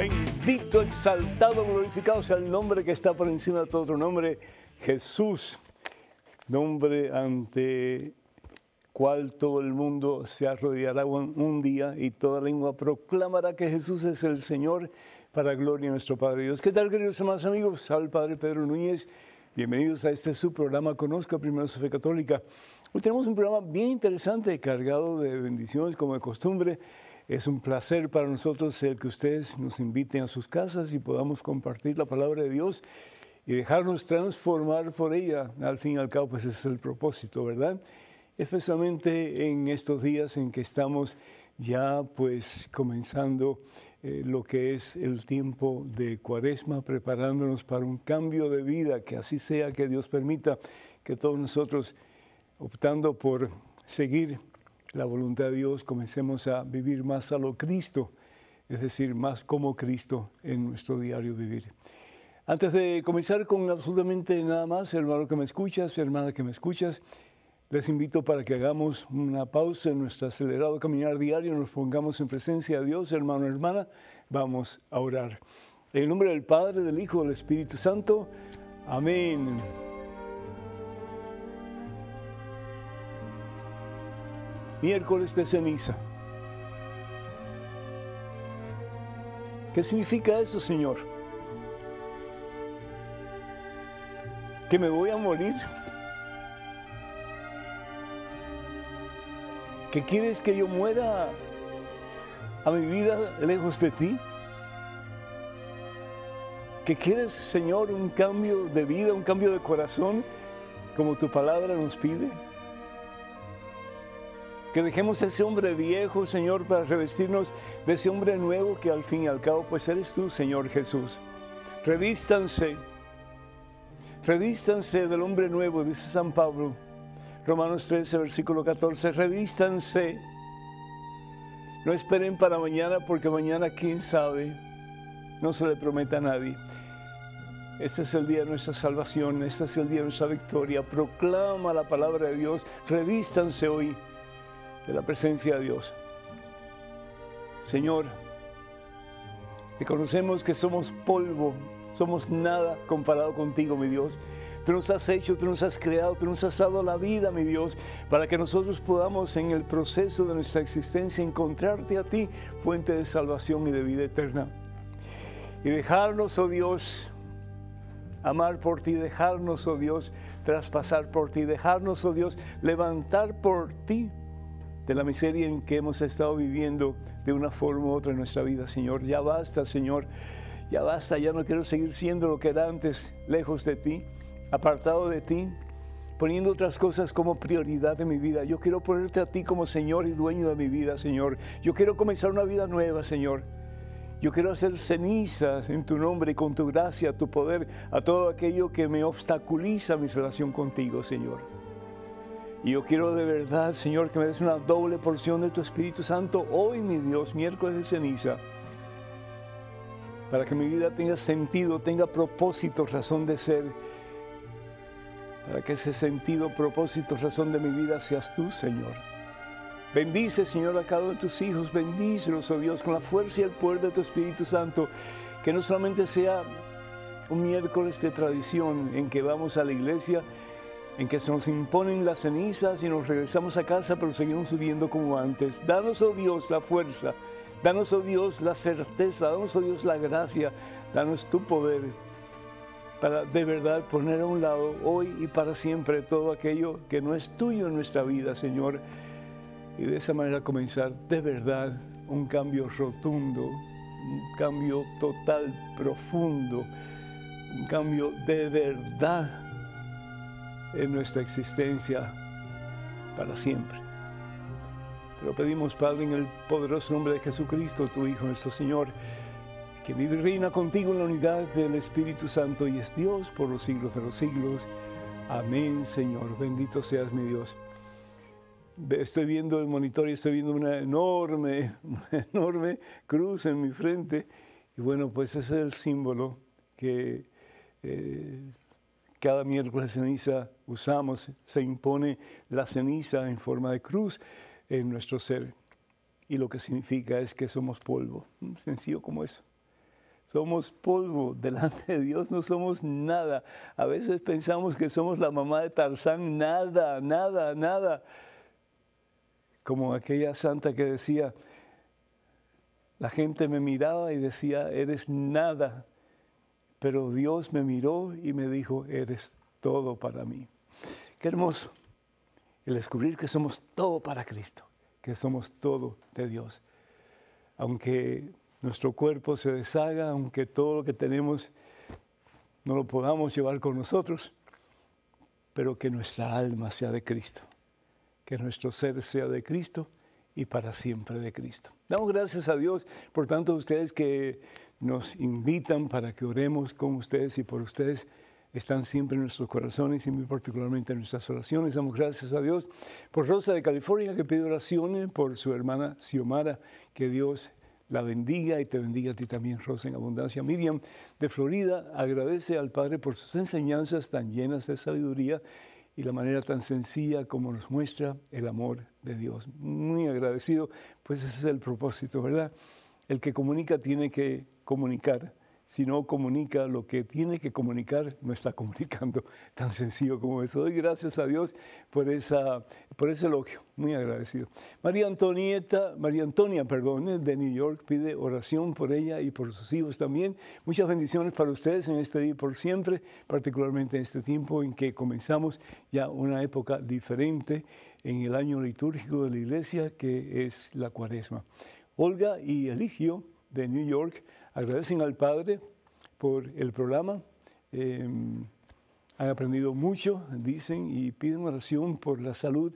Bendito, exaltado, glorificado sea el nombre que está por encima de todo otro nombre, Jesús. Nombre ante cual todo el mundo se arrodillará un, día y toda lengua proclamará que Jesús es el Señor para gloria de nuestro Padre Dios. ¿Qué tal, queridos hermanos amigos? Salve, Padre Pedro Núñez. Bienvenidos a este su programa Conozca Primero su Fe Católica. Hoy tenemos un programa bien interesante, cargado de bendiciones como de costumbre. Es un placer para nosotros el que ustedes nos inviten a sus casas y podamos compartir la palabra de Dios y dejarnos transformar por ella. Al fin y al cabo, pues es el propósito, ¿verdad? Especialmente en estos días en que estamos ya pues comenzando eh, lo que es el tiempo de cuaresma, preparándonos para un cambio de vida, que así sea, que Dios permita que todos nosotros, optando por seguir la voluntad de Dios, comencemos a vivir más a lo Cristo, es decir, más como Cristo en nuestro diario vivir. Antes de comenzar con absolutamente nada más, hermano que me escuchas, hermana que me escuchas, les invito para que hagamos una pausa en nuestro acelerado caminar diario, nos pongamos en presencia de Dios, hermano, hermana, vamos a orar. En el nombre del Padre, del Hijo, del Espíritu Santo, amén. miércoles de ceniza. ¿Qué significa eso, Señor? ¿Que me voy a morir? ¿Que quieres que yo muera a mi vida lejos de ti? ¿Que quieres, Señor, un cambio de vida, un cambio de corazón, como tu palabra nos pide? Que dejemos ese hombre viejo, Señor, para revestirnos de ese hombre nuevo que al fin y al cabo, pues eres tú, Señor Jesús. Revístanse, revístanse del hombre nuevo, dice San Pablo. Romanos 13, versículo 14, revístanse. No esperen para mañana, porque mañana, quién sabe, no se le promete a nadie. Este es el día de nuestra salvación, este es el día de nuestra victoria. Proclama la palabra de Dios, revístanse hoy de la presencia de Dios. Señor, reconocemos que somos polvo, somos nada comparado contigo, mi Dios. Tú nos has hecho, tú nos has creado, tú nos has dado la vida, mi Dios, para que nosotros podamos en el proceso de nuestra existencia encontrarte a ti, fuente de salvación y de vida eterna. Y dejarnos, oh Dios, amar por ti, dejarnos, oh Dios, traspasar por ti, dejarnos, oh Dios, levantar por ti de la miseria en que hemos estado viviendo de una forma u otra en nuestra vida, Señor. Ya basta, Señor. Ya basta, ya no quiero seguir siendo lo que era antes, lejos de ti, apartado de ti, poniendo otras cosas como prioridad de mi vida. Yo quiero ponerte a ti como Señor y dueño de mi vida, Señor. Yo quiero comenzar una vida nueva, Señor. Yo quiero hacer cenizas en tu nombre con tu gracia, tu poder, a todo aquello que me obstaculiza mi relación contigo, Señor. Y yo quiero de verdad, Señor, que me des una doble porción de tu Espíritu Santo hoy, mi Dios, miércoles de ceniza, para que mi vida tenga sentido, tenga propósito, razón de ser, para que ese sentido, propósito, razón de mi vida seas tú, Señor. Bendice, Señor, a cada uno de tus hijos, bendícelos, oh Dios, con la fuerza y el poder de tu Espíritu Santo, que no solamente sea un miércoles de tradición en que vamos a la iglesia, en que se nos imponen las cenizas y nos regresamos a casa, pero seguimos subiendo como antes. Danos, oh Dios, la fuerza, danos, oh Dios, la certeza, danos, oh Dios, la gracia, danos tu poder para de verdad poner a un lado hoy y para siempre todo aquello que no es tuyo en nuestra vida, Señor. Y de esa manera comenzar de verdad un cambio rotundo, un cambio total, profundo, un cambio de verdad en nuestra existencia para siempre. Pero pedimos, Padre, en el poderoso nombre de Jesucristo, tu Hijo, nuestro Señor, que vive y reina contigo en la unidad del Espíritu Santo y es Dios por los siglos de los siglos. Amén, Señor. Bendito seas mi Dios. Estoy viendo el monitor y estoy viendo una enorme, enorme cruz en mi frente. Y bueno, pues ese es el símbolo que eh, cada miércoles de ceniza usamos. Se impone la ceniza en forma de cruz en nuestro ser. Y lo que significa es que somos polvo. Sencillo como eso. Somos polvo delante de Dios, no somos nada. A veces pensamos que somos la mamá de Tarzán, nada, nada, nada. Como aquella santa que decía, la gente me miraba y decía, eres nada, pero Dios me miró y me dijo, eres todo para mí. Qué hermoso el descubrir que somos todo para Cristo, que somos todo de Dios. Aunque nuestro cuerpo se deshaga, aunque todo lo que tenemos no lo podamos llevar con nosotros, pero que nuestra alma sea de Cristo, que nuestro ser sea de Cristo y para siempre de Cristo. Damos gracias a Dios por tanto ustedes que nos invitan para que oremos con ustedes y por ustedes están siempre en nuestros corazones y muy particularmente en nuestras oraciones. Damos gracias a Dios por Rosa de California que pide oraciones, por su hermana Xiomara, que Dios la bendiga y te bendiga a ti también, Rosa, en abundancia. Miriam de Florida agradece al Padre por sus enseñanzas tan llenas de sabiduría y la manera tan sencilla como nos muestra el amor de Dios. Muy agradecido, pues ese es el propósito, ¿verdad? El que comunica tiene que comunicar si no comunica lo que tiene que comunicar, no está comunicando. Tan sencillo como eso. Doy gracias a Dios por, esa, por ese elogio. Muy agradecido. María Antonieta, María Antonia, perdón, de New York, pide oración por ella y por sus hijos también. Muchas bendiciones para ustedes en este día y por siempre, particularmente en este tiempo en que comenzamos ya una época diferente en el año litúrgico de la iglesia, que es la cuaresma. Olga y Eligio de New York agradecen al Padre por el programa. Em, han aprendido mucho, dicen, y piden oración por la salud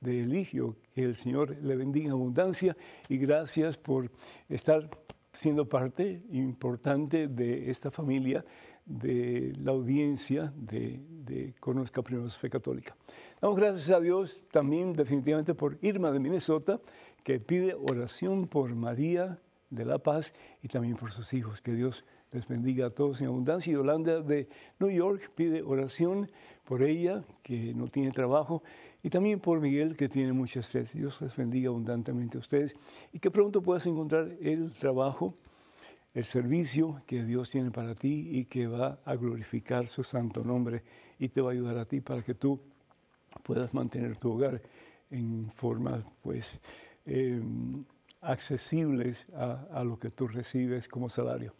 de Eligio, que el Señor le bendiga en abundancia y gracias por estar siendo parte importante de esta familia, de la audiencia de, Conozca Primero Fe Católica. Damos gracias a Dios también definitivamente por Irma de Minnesota, que pide oración por María de La Paz y también por sus hijos. Que Dios les bendiga a todos en abundancia. Y Yolanda de New York pide oración por ella, que no tiene trabajo, y también por Miguel, que tiene mucho estrés. Dios les bendiga abundantemente a ustedes y que pronto puedas encontrar el trabajo, el servicio que Dios tiene para ti y que va a glorificar su santo nombre y te va a ayudar a ti para que tú puedas mantener tu hogar en forma, pues, em, accesibles a, lo que tú recibes como salario.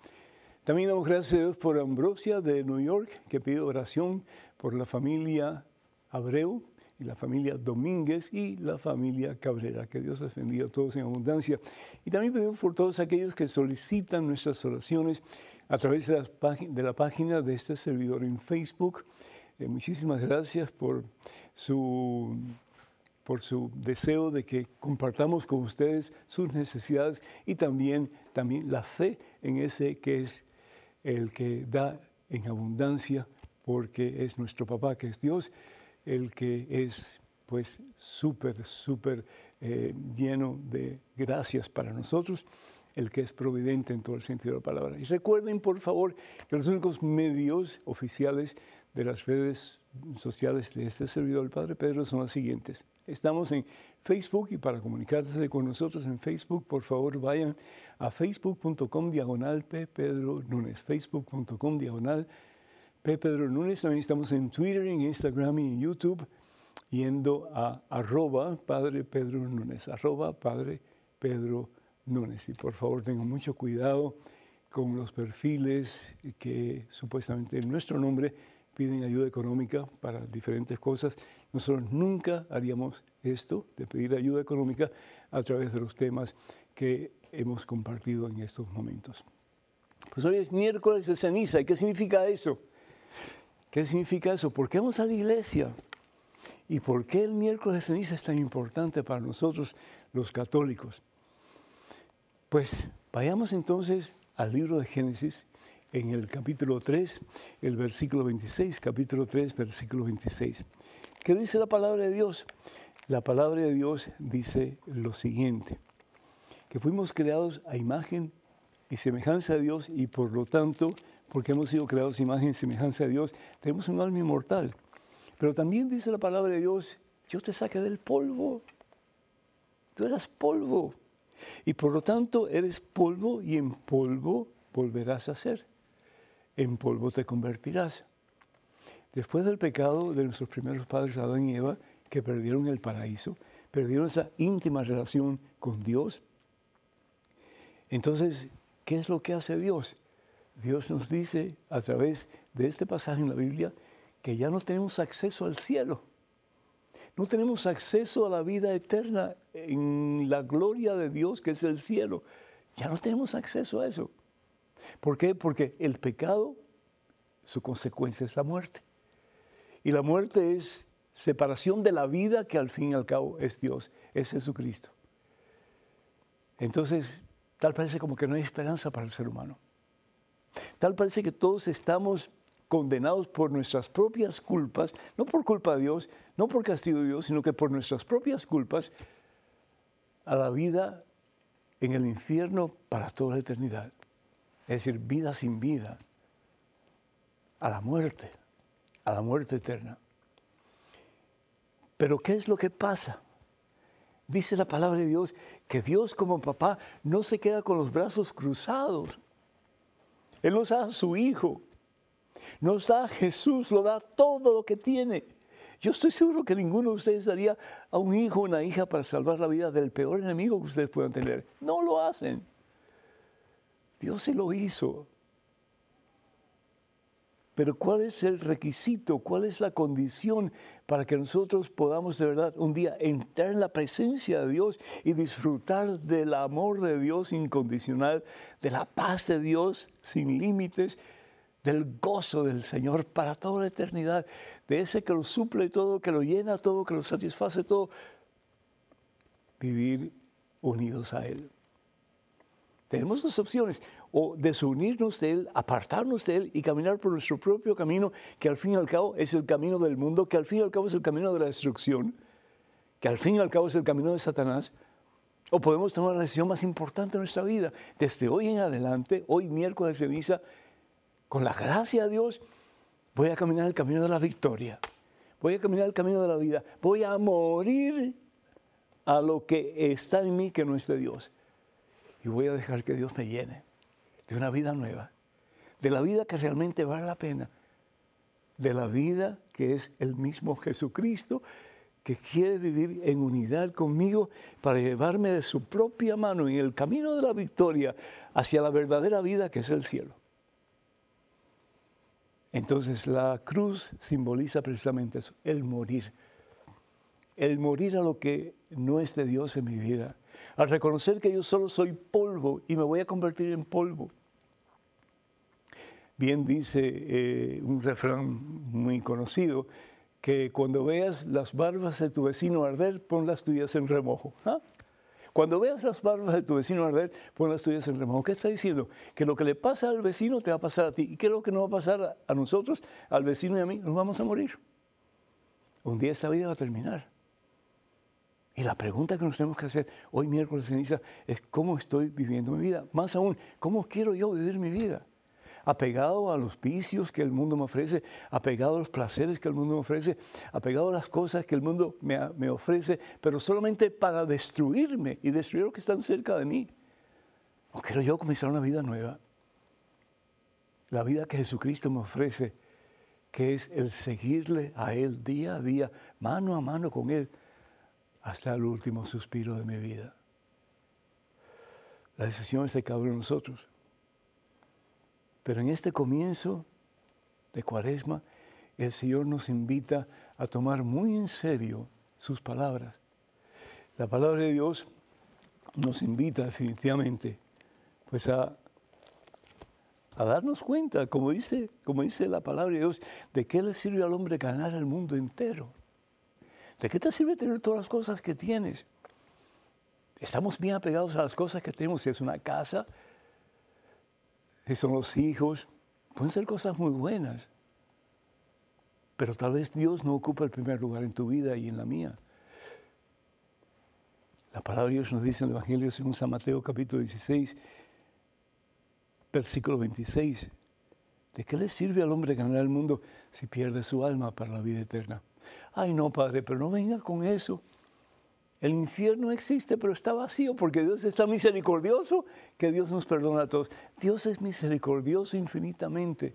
También damos gracias a Dios por Ambrosia de New York, que pide oración por la familia Abreu y la familia Domínguez y la familia Cabrera. Que Dios les bendiga a todos en abundancia. Y también pedimos por todos aquellos que solicitan nuestras oraciones a través de, de la página de este servidor en Facebook. Eh, muchísimas gracias por su por su deseo de que compartamos con ustedes sus necesidades y también, también la fe en ese que es el que da en abundancia, porque es nuestro papá, que es Dios, el que es pues súper, súper eh, lleno de gracias para nosotros, el que es providente en todo el sentido de la palabra. Y recuerden, por favor, que los únicos medios oficiales de las redes sociales de este servidor, el Padre Pedro, son los siguientes. Estamos en Facebook y para comunicarse con nosotros en Facebook, por favor vayan a facebook.com diagonal P. Pedro. Facebook.com diagonal P. Pedro. También estamos en Twitter, en Instagram y en YouTube, yendo a arroba Padre Pedro Núñez, arroba Padre Pedro Núñez. Y por favor tengan mucho cuidado con los perfiles que supuestamente en nuestro nombre piden ayuda económica para diferentes cosas. Nosotros nunca haríamos esto de pedir ayuda económica a través de los temas que hemos compartido en estos momentos. Pues hoy es miércoles de ceniza. ¿Y qué significa eso? ¿Qué significa eso? ¿Por qué vamos a la iglesia? ¿Y por qué el miércoles de ceniza es tan importante para nosotros los católicos? Pues vayamos entonces al libro de Génesis en el capítulo 3, el versículo 26, capítulo 3, versículo 26. ¿Qué dice la palabra de Dios? La palabra de Dios dice lo siguiente, que fuimos creados a imagen y semejanza de Dios y por lo tanto, porque hemos sido creados a imagen y semejanza de Dios, tenemos un alma inmortal. Pero también dice la palabra de Dios, yo te saqué del polvo. Tú eras polvo. Y por lo tanto eres polvo y en polvo volverás a ser. En polvo te convertirás. Después del pecado de nuestros primeros padres, Adán y Eva, que perdieron el paraíso, perdieron esa íntima relación con Dios, entonces, ¿qué es lo que hace Dios? Dios nos dice a través de este pasaje en la Biblia que ya no tenemos acceso al cielo. No tenemos acceso a la vida eterna en la gloria de Dios que es el cielo. Ya no tenemos acceso a eso. ¿Por qué? Porque el pecado, su consecuencia es la muerte. Y la muerte es separación de la vida que al fin y al cabo es Dios, es Jesucristo. Entonces, tal parece como que no hay esperanza para el ser humano. Tal parece que todos estamos condenados por nuestras propias culpas, no por culpa de Dios, no por castigo de Dios, sino que por nuestras propias culpas, a la vida en el infierno para toda la eternidad. Es decir, vida sin vida, a la muerte, a la muerte eterna. Pero ¿qué es lo que pasa? Dice la palabra de Dios que Dios como papá no se queda con los brazos cruzados. Él nos da a su Hijo nos da Jesús, lo da todo lo que tiene. Yo estoy seguro que ninguno de ustedes daría a un hijo o una hija para salvar la vida del peor enemigo que ustedes puedan tener. No lo hacen. Dios se lo hizo. Pero ¿cuál es el requisito? ¿Cuál es la condición para que nosotros podamos de verdad un día entrar en la presencia de Dios y disfrutar del amor de Dios incondicional, de la paz de Dios sin límites, del gozo del Señor para toda la eternidad, de ese que lo suple todo, que lo llena todo, que lo satisface todo, vivir unidos a Él. Tenemos dos opciones, o desunirnos de Él, apartarnos de Él y caminar por nuestro propio camino, que al fin y al cabo es el camino del mundo, que al fin y al cabo es el camino de la destrucción, que al fin y al cabo es el camino de Satanás, o podemos tomar la decisión más importante de nuestra vida, desde hoy en adelante, hoy miércoles de misa, con la gracia de Dios, voy a caminar el camino de la victoria. Voy a caminar el camino de la vida. Voy a morir a lo que está en mí que no es de Dios. Y voy a dejar que Dios me llene de una vida nueva. De la vida que realmente vale la pena. De la vida que es el mismo Jesucristo que quiere vivir en unidad conmigo para llevarme de su propia mano en el camino de la victoria hacia la verdadera vida que es el cielo. Entonces la cruz simboliza precisamente eso, el morir. El morir a lo que no es de Dios en mi vida. Al reconocer que yo solo soy polvo y me voy a convertir en polvo. Bien dice eh, un refrán muy conocido, que cuando veas las barbas de tu vecino arder, pon las tuyas en remojo. ¿Ah? Cuando veas las barbas de tu vecino arder, pon las tuyas en remojo. ¿Qué está diciendo? Que lo que le pasa al vecino te va a pasar a ti. ¿Y qué es lo que nos va a pasar a nosotros, al vecino y a mí? Nos vamos a morir. Un día esta vida va a terminar. Y la pregunta que nos tenemos que hacer hoy miércoles ceniza es cómo estoy viviendo mi vida. Más aún, ¿cómo quiero yo vivir mi vida? Apegado a los vicios que el mundo me ofrece, apegado a los placeres que el mundo me ofrece, apegado a las cosas que el mundo me, ofrece, pero solamente para destruirme y destruir lo que están cerca de mí. ¿O quiero yo comenzar una vida nueva? La vida que Jesucristo me ofrece, que es el seguirle a Él día a día, mano a mano con Él, hasta el último suspiro de mi vida. La decisión es de cada uno nosotros. Pero en este comienzo de Cuaresma, el Señor nos invita a tomar muy en serio sus palabras. La palabra de Dios nos invita definitivamente pues a, darnos cuenta, como dice, como dice la palabra de Dios, de qué le sirve al hombre ganar el mundo entero. ¿De qué te sirve tener todas las cosas que tienes? Estamos bien apegados a las cosas que tenemos, si es una casa, si son los hijos, Pueden ser cosas muy buenas, pero tal vez Dios no ocupa el primer lugar en tu vida y en la mía. La palabra de Dios nos dice en el Evangelio según San Mateo capítulo 16, versículo 26. ¿De qué le sirve al hombre ganar el mundo si pierde su alma para la vida eterna? Ay, no, Padre, pero no venga con eso. El infierno existe, pero está vacío porque Dios está misericordioso, que Dios nos perdona a todos. Dios es misericordioso infinitamente,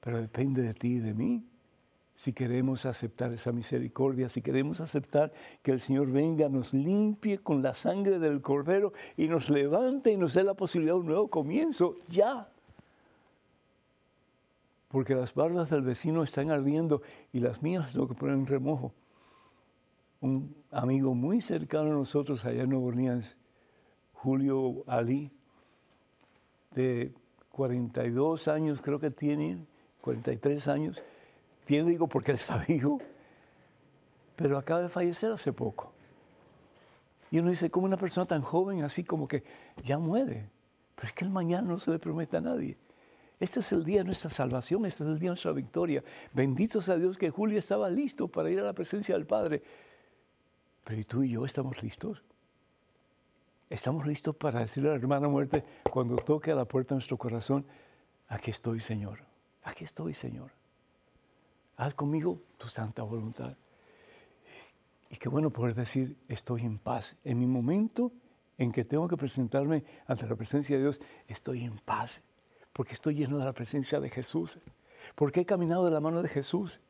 pero depende de ti y de mí si queremos aceptar esa misericordia, si queremos aceptar que el Señor venga, nos limpie con la sangre del Cordero y nos levante y nos dé la posibilidad de un nuevo comienzo, ya. Porque las bardas del vecino están ardiendo y las mías tengo que poner en remojo. Un amigo muy cercano a nosotros allá en Nueva Julio Ali, de 42 años, creo que tiene, 43 años, tiene, digo, porque él está vivo, pero acaba de fallecer hace poco. Y uno dice, ¿cómo una persona tan joven, así como que ya muere? Pero es que el mañana no se le promete a nadie. Este es el día de nuestra salvación, este es el día de nuestra victoria. Bendito sea Dios que Julio estaba listo para ir a la presencia del Padre. Pero ¿y tú y yo estamos listos? Estamos listos para decirle a la hermana muerte cuando toque a la puerta de nuestro corazón, aquí estoy Señor, aquí estoy Señor haz conmigo tu santa voluntad. Y qué bueno poder decir, estoy en paz. En mi momento en que tengo que presentarme ante la presencia de Dios, estoy en paz, porque estoy lleno de la presencia de Jesús, porque he caminado de la mano de Jesús.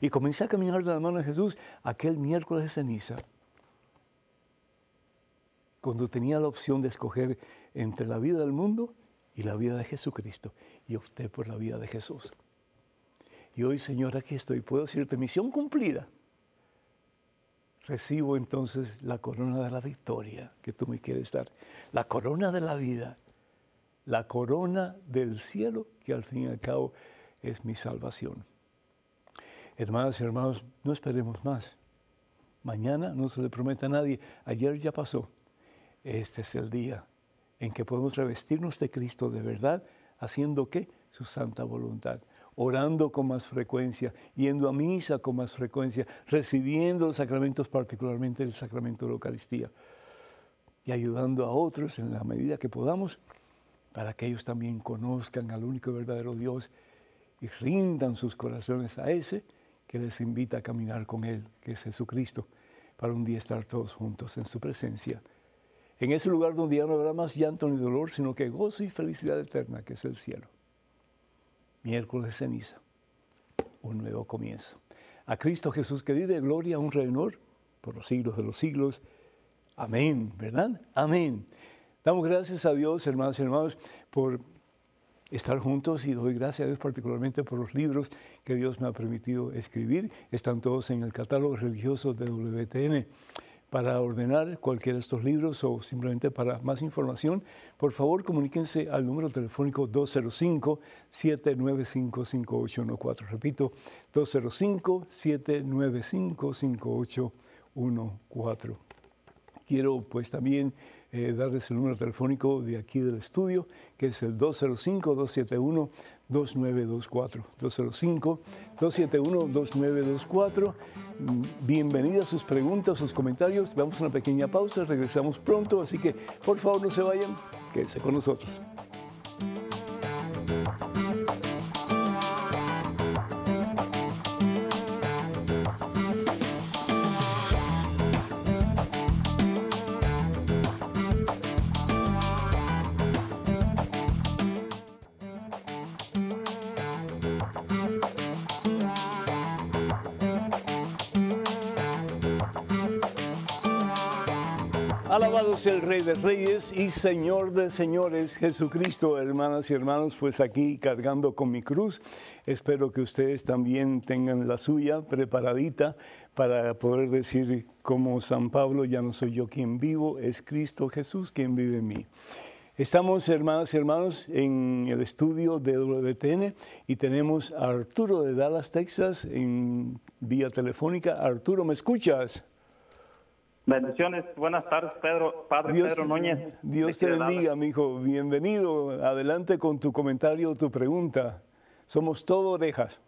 Y comencé a caminar de la mano de Jesús aquel miércoles de ceniza, cuando tenía la opción de escoger entre la vida del mundo y la vida de Jesucristo, y opté por la vida de Jesús. Y hoy, Señor, aquí estoy. Puedo decirte, misión cumplida. Recibo entonces la corona de la victoria que tú me quieres dar. La corona de la vida. La corona del cielo que al fin y al cabo es mi salvación. Hermanas y hermanos, no esperemos más. Mañana no se le promete a nadie. Ayer ya pasó. Este es el día en que podemos revestirnos de Cristo de verdad, haciendo qué? Su santa voluntad orando con más frecuencia, yendo a misa con más frecuencia, recibiendo los sacramentos, particularmente el sacramento de la Eucaristía, y ayudando a otros en la medida que podamos para que ellos también conozcan al único y verdadero Dios y rindan sus corazones a ese que les invita a caminar con Él, que es Jesucristo, para un día estar todos juntos en su presencia. En ese lugar donde ya no habrá más llanto ni dolor, sino que gozo y felicidad eterna, que es el cielo miércoles de ceniza, un nuevo comienzo. A Cristo Jesús que vive, gloria, un honor por los siglos de los siglos. Amén, ¿verdad? Amén. Damos gracias a Dios, hermanos y hermanos, por estar juntos y doy gracias a Dios particularmente por los libros que Dios me ha permitido escribir. Están todos en el catálogo religioso de WTN para ordenar cualquiera de estos libros o simplemente para más información, por favor comuníquense al número telefónico 205-795-5814. Repito, 205-795-5814. Quiero pues también eh, darles el número telefónico de aquí del estudio, que es el 205-271. 2924 205 271 2924 Bienvenidas sus preguntas, sus comentarios. Vamos a una pequeña pausa, regresamos pronto, así que por favor no se vayan, quédense con nosotros. El Rey de Reyes y Señor de Señores, Jesucristo, hermanas y hermanos, pues aquí cargando con mi cruz. Espero que ustedes también tengan la suya preparadita para poder decir como San Pablo, ya no soy yo quien vivo, es Cristo Jesús quien vive en mí. Estamos, hermanas y hermanos, en el estudio de WTN y tenemos a Arturo de Dallas, Texas, en vía telefónica. Arturo, ¿me escuchas? Bendiciones, buenas tardes, Pedro, Padre Dios, Pedro Núñez. Dios te bendiga, mi hijo. Bienvenido. Adelante con tu comentario o tu pregunta. Somos todo orejas.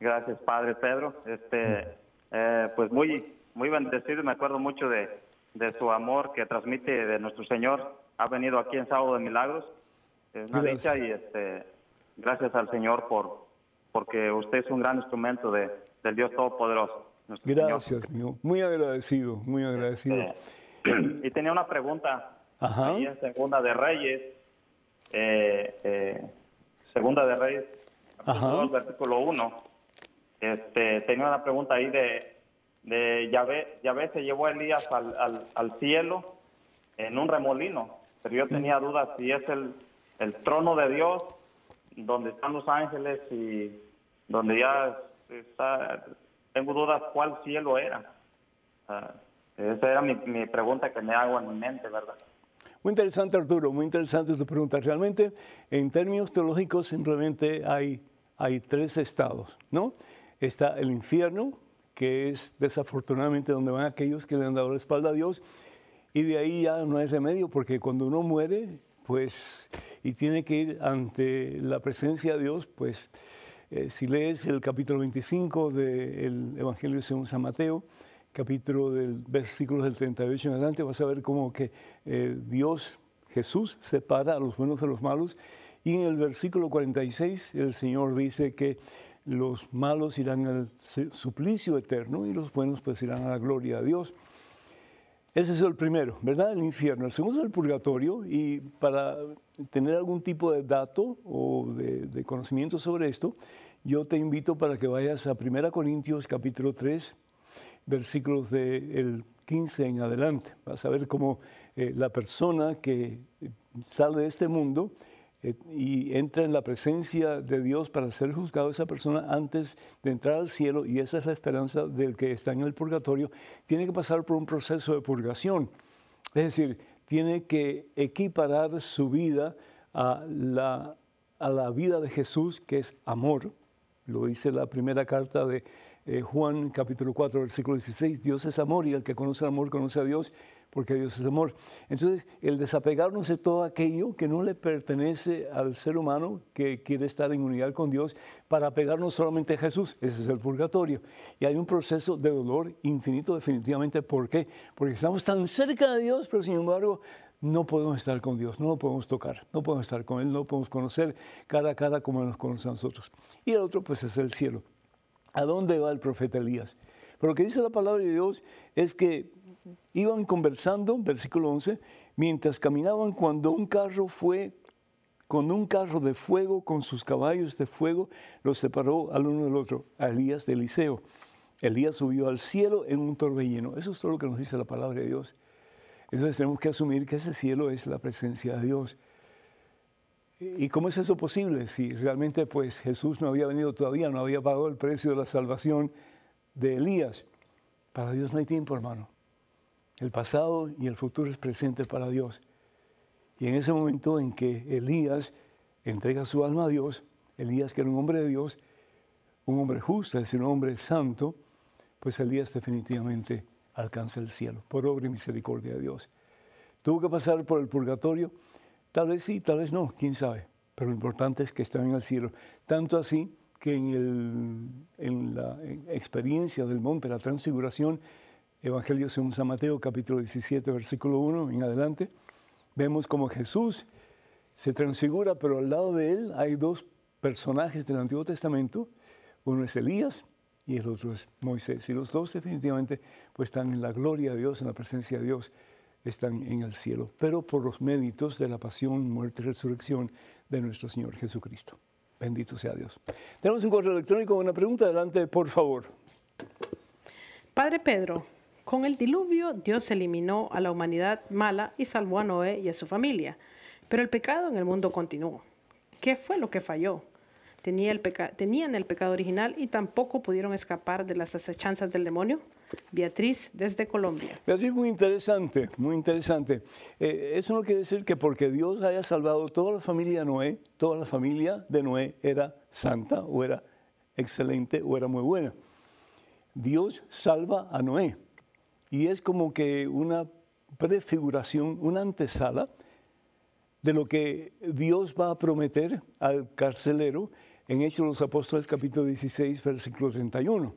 Gracias, Padre Pedro. Este, eh, pues muy, muy bendecido. Me acuerdo mucho de, de su amor que transmite de nuestro Señor. Ha venido aquí en Sábado de Milagros. Es una Gracias. dicha y este, gracias al Señor por porque usted es un gran instrumento de, del Dios Todopoderoso. Nuestro Señor. Gracias, hijo. Muy agradecido, muy agradecido. Eh, y tenía una pregunta. Ajá. Ahí en Segunda de Reyes, eh, eh, Segunda de Reyes, Ajá. versículo 1. Este, tenía una pregunta ahí de, de Yahvé, Yahvé se llevó a Elías al, al, al cielo en un remolino, pero yo tenía dudas si es el, el trono de Dios, donde están los ángeles y donde ya está, tengo dudas cuál cielo era. Esa era mi, mi pregunta que me hago en mi mente, ¿verdad? Muy interesante, Arturo, muy interesante tu pregunta. Realmente, en términos teológicos, simplemente hay, hay tres estados, ¿no? Está el infierno, que es desafortunadamente donde van aquellos que le han dado la espalda a Dios, y de ahí ya no hay remedio, porque cuando uno muere, pues, y tiene que ir ante la presencia de Dios, pues, eh, si lees el capítulo 25 del Evangelio según San Mateo, capítulo del versículos del 38 en adelante, vas a ver cómo que eh, Dios, Jesús, separa a los buenos de los malos. Y en el versículo 46 el Señor dice que los malos irán al su- suplicio eterno y los buenos pues irán a la gloria de Dios. Ese es el primero, ¿verdad? El infierno. El segundo es el purgatorio y para tener algún tipo de dato o de, de conocimiento sobre esto, yo te invito para que vayas a 1 Corintios capítulo 3, versículos del 15 en adelante. Vas a ver cómo eh, la persona que sale de este mundo y entra en la presencia de Dios para ser juzgado esa persona antes de entrar al cielo, y esa es la esperanza del que está en el purgatorio, tiene que pasar por un proceso de purgación. Es decir, tiene que equiparar su vida a la, a la vida de Jesús, que es amor. Lo dice la primera carta de eh, Juan, capítulo 4, versículo 16. Dios es amor y el que conoce el amor conoce a Dios porque Dios es amor. Entonces, el desapegarnos de todo aquello que no le pertenece al ser humano que quiere estar en unidad con Dios para apegarnos solamente a Jesús, ese es el purgatorio. Y hay un proceso de dolor infinito definitivamente. ¿Por qué? Porque estamos tan cerca de Dios, pero sin embargo no podemos estar con Dios, no lo podemos tocar, no podemos estar con Él, no podemos conocer cara a cara como nos conoce a nosotros. Y el otro pues es el cielo. ¿A dónde va el profeta Elías? Pero lo que dice la palabra de Dios es que iban conversando, versículo 11, mientras caminaban cuando un carro fue con un carro de fuego, con sus caballos de fuego, los separó al uno del otro, a Elías de Eliseo. Elías subió al cielo en un torbellino. Eso es todo lo que nos dice la palabra de Dios. Entonces tenemos que asumir que ese cielo es la presencia de Dios. ¿Y cómo es eso posible? Si realmente pues Jesús no había venido todavía, no había pagado el precio de la salvación de Elías. Para Dios no hay tiempo, hermano. El pasado y el futuro es presente para Dios. Y en ese momento en que Elías entrega su alma a Dios, Elías que era un hombre de Dios, un hombre justo, es decir, un hombre santo, pues Elías definitivamente alcanza el cielo, por obra y misericordia de Dios. Tuvo que pasar por el purgatorio, tal vez sí, tal vez no, quién sabe, pero lo importante es que está en el cielo. Tanto así que en, la en experiencia del monte, la transfiguración, Evangelio según San Mateo, capítulo 17, versículo 1 en adelante, vemos como Jesús se transfigura, pero al lado de él hay dos personajes del Antiguo Testamento, uno es Elías y el otro es Moisés, y los dos definitivamente pues están en la gloria de Dios, en la presencia de Dios, están en el cielo, pero por los méritos de la pasión, muerte y resurrección de nuestro Señor Jesucristo. Bendito sea Dios. Tenemos un correo electrónico, una pregunta, adelante, por favor. Padre Pedro, con el diluvio Dios eliminó a la humanidad mala y salvó a Noé y a su familia, pero el pecado en el mundo continuó. ¿Qué fue lo que falló? Tenía el tenían el pecado original y tampoco pudieron escapar de las acechanzas del demonio. Beatriz, desde Colombia. Beatriz, muy interesante, muy interesante. Eh, eso no quiere decir que porque Dios haya salvado toda la familia de Noé, toda la familia de Noé era santa o era excelente o era muy buena. Dios salva a Noé, Y es como que una prefiguración, una antesala de lo que Dios va a prometer al carcelero en Hechos los Apóstoles capítulo 16, versículo 31.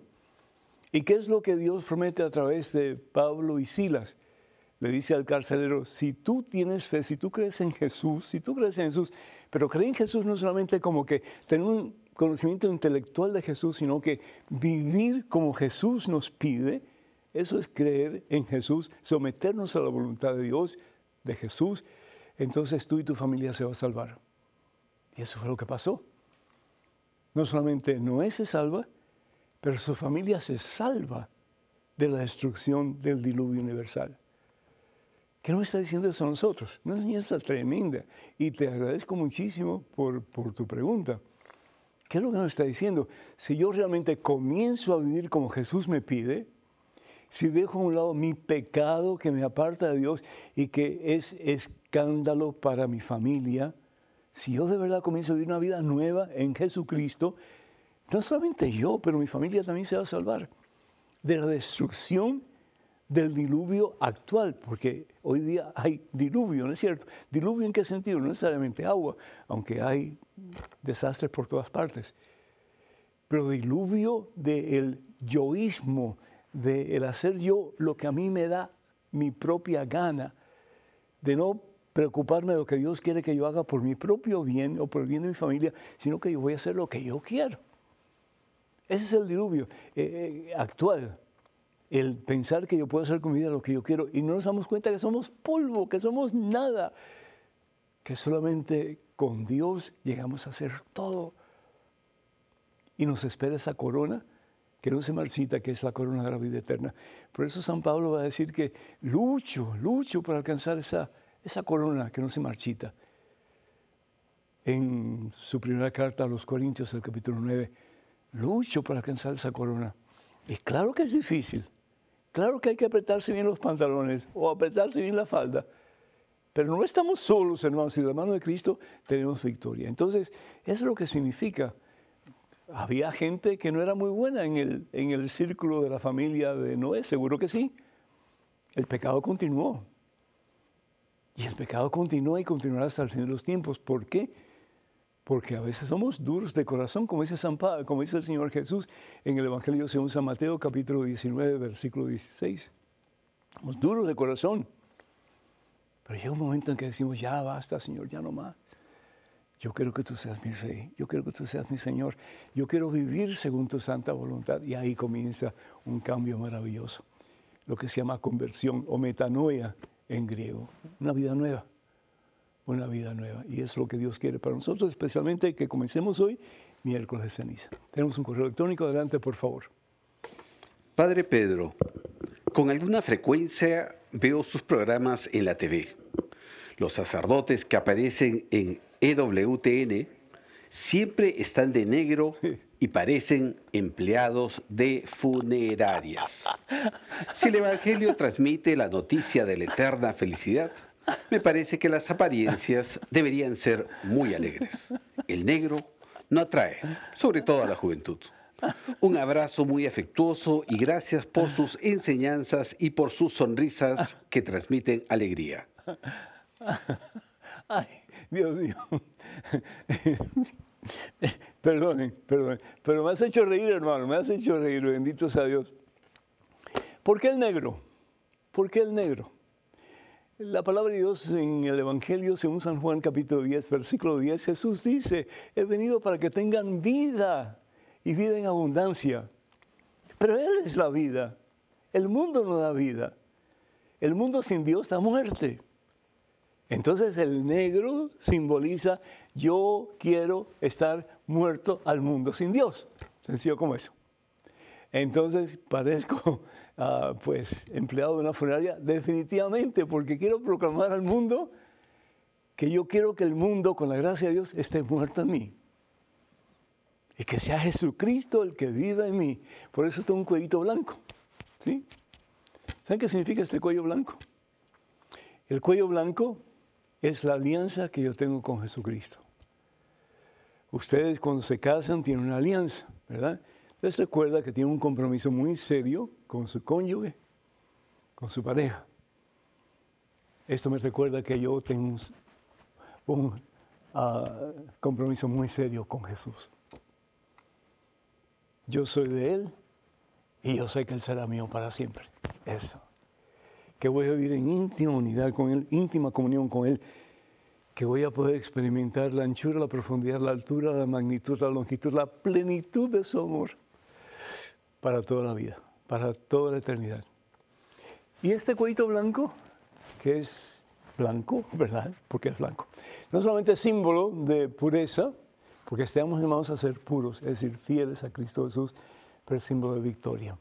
¿Y qué es lo que Dios promete a través de Pablo y Silas? Le dice al carcelero, si tú tienes fe, si tú crees en Jesús, si tú crees en Jesús, pero creer en Jesús no solamente como que tener un conocimiento intelectual de Jesús, sino que vivir como Jesús nos pide, eso es creer en Jesús, someternos a la voluntad de Dios, de Jesús, entonces tú y tu familia se va a salvar. Y eso fue lo que pasó. No solamente Noé se salva, pero su familia se salva de la destrucción del diluvio universal. ¿Qué nos está diciendo eso a nosotros? Una enseñanza tremenda. Y te agradezco muchísimo por, por tu pregunta. ¿Qué es lo que nos está diciendo? Si yo realmente comienzo a vivir como Jesús me pide, si dejo a un lado mi pecado que me aparta de Dios y que es escándalo para mi familia, si yo de verdad comienzo a vivir una vida nueva en Jesucristo, no solamente yo, pero mi familia también se va a salvar de la destrucción del diluvio actual, porque hoy día hay diluvio, ¿no es cierto? ¿Diluvio en qué sentido? No necesariamente agua, aunque hay desastres por todas partes. Pero diluvio del yoísmo, de el hacer yo lo que a mí me da mi propia gana, de no preocuparme de lo que Dios quiere que yo haga por mi propio bien o por el bien de mi familia, sino que yo voy a hacer lo que yo quiero. Ese es el diluvio eh, eh, actual, el pensar que yo puedo hacer con mi vida lo que yo quiero y no nos damos cuenta que somos polvo, que somos nada, que solamente con Dios llegamos a hacer todo. Y nos espera esa corona que no se marchita, que es la corona de la vida eterna. Por eso San Pablo va a decir que lucho, lucho para alcanzar esa, esa corona que no se marchita. En su primera carta a los Corintios, el capítulo 9, lucho para alcanzar esa corona. Y claro que es difícil, claro que hay que apretarse bien los pantalones o apretarse bien la falda, pero no estamos solos, hermanos, y de la mano de Cristo tenemos victoria. Entonces, eso es lo que significa. Había gente que no era muy buena en el, en el círculo de la familia de Noé, seguro que sí. El pecado continuó. Y el pecado continúa y continuará hasta el fin de los tiempos. ¿Por qué? Porque a veces somos duros de corazón, como dice, San como dice el Señor Jesús en el Evangelio según San Mateo, capítulo 19, versículo 16. Somos duros de corazón. Pero llega un momento en que decimos, ya basta, Señor, ya no más. Yo quiero que tú seas mi rey, yo quiero que tú seas mi Señor, yo quiero vivir según tu santa voluntad. Y ahí comienza un cambio maravilloso, lo que se llama conversión o metanoia en griego. Una vida nueva, una vida nueva. Y es lo que Dios quiere para nosotros, especialmente que comencemos hoy, miércoles de ceniza. Tenemos un correo electrónico, adelante por favor. Padre Pedro, con alguna frecuencia veo sus programas en la TV. Los sacerdotes que aparecen en EWTN siempre están de negro y parecen empleados de funerarias. Si el Evangelio transmite la noticia de la eterna felicidad, me parece que las apariencias deberían ser muy alegres. El negro no atrae, sobre todo a la juventud. Un abrazo muy afectuoso y gracias por sus enseñanzas y por sus sonrisas que transmiten alegría. Ay, Dios mío. Perdonen, perdonen. Pero me has hecho reír, hermano, me has hecho reír, bendito sea Dios. ¿Por qué el negro? ¿Por qué el negro? La palabra de Dios en el Evangelio, según San Juan capítulo 10, versículo 10, Jesús dice, he venido para que tengan vida y vida en abundancia. Pero Él es la vida. El mundo no da vida. El mundo sin Dios da muerte. Entonces el negro simboliza yo quiero estar muerto al mundo sin Dios. Sencillo como eso. Entonces parezco ah, pues empleado de una funeraria definitivamente porque quiero proclamar al mundo que yo quiero que el mundo con la gracia de Dios esté muerto en mí. Y que sea Jesucristo el que viva en mí. Por eso tengo un cuellito blanco. ¿sí? ¿Saben qué significa este cuello blanco? El cuello blanco es la alianza que yo tengo con Jesucristo. Ustedes cuando se casan tienen una alianza, ¿verdad? Les recuerda que tienen un compromiso muy serio con su cónyuge. con su pareja. Esto me recuerda que yo tengo un, ah, compromiso muy serio con Jesús. Yo soy de Él y yo sé que Él será mío para siempre. Eso. Que voy a vivir en íntima unidad con Él, íntima comunión con Él. Que voy a poder experimentar la anchura, la profundidad, la altura, la magnitud, la longitud, la plenitud de su amor para toda la vida, para toda la eternidad. Y este cuellito blanco, que es blanco, ¿verdad? Porque es blanco. No solamente es símbolo de pureza, porque estamos llamados a ser puros, es decir, fieles a Cristo Jesús, pero es símbolo de victoria.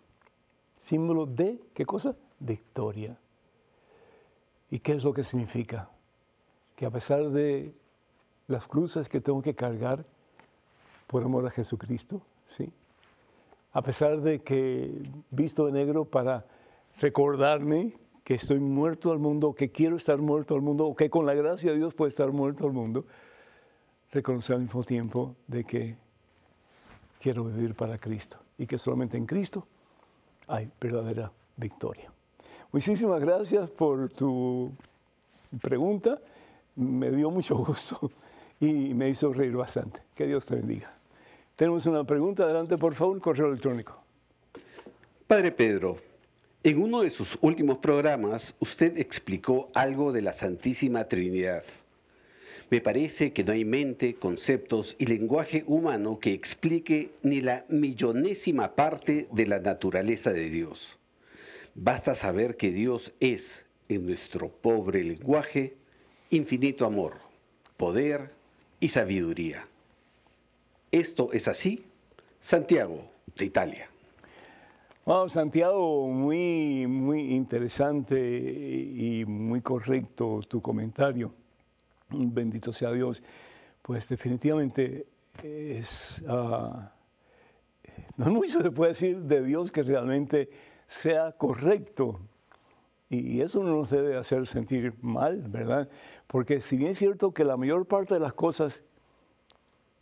Símbolo de, ¿qué cosa? Victoria. ¿Y qué es lo que significa? Que a pesar de las cruces que tengo que cargar por amor a Jesucristo, ¿sí? A pesar de que visto de negro para recordarme que estoy muerto al mundo, que quiero estar muerto al mundo, o que con la gracia de Dios puedo estar muerto al mundo, reconocer al mismo tiempo de que quiero vivir para Cristo y que solamente en Cristo hay verdadera victoria. Muchísimas gracias por tu pregunta, me dio mucho gusto y me hizo reír bastante. Que Dios te bendiga. Tenemos una pregunta, adelante por favor, correo electrónico. Padre Pedro, en uno de sus últimos programas usted explicó algo de la Santísima Trinidad. Me parece que no hay mente, conceptos y lenguaje humano que explique ni la millonésima parte de la naturaleza de Dios. Basta saber que Dios es, en nuestro pobre lenguaje, infinito amor, poder y sabiduría. ¿Esto es así? Santiago, de Italia. Wow, Santiago, muy, muy interesante y muy correcto tu comentario bendito sea Dios, pues definitivamente es, ah, no mucho se puede decir de Dios que realmente sea correcto. Y eso no nos debe hacer sentir mal, ¿verdad? Porque si bien es cierto que la mayor parte de las cosas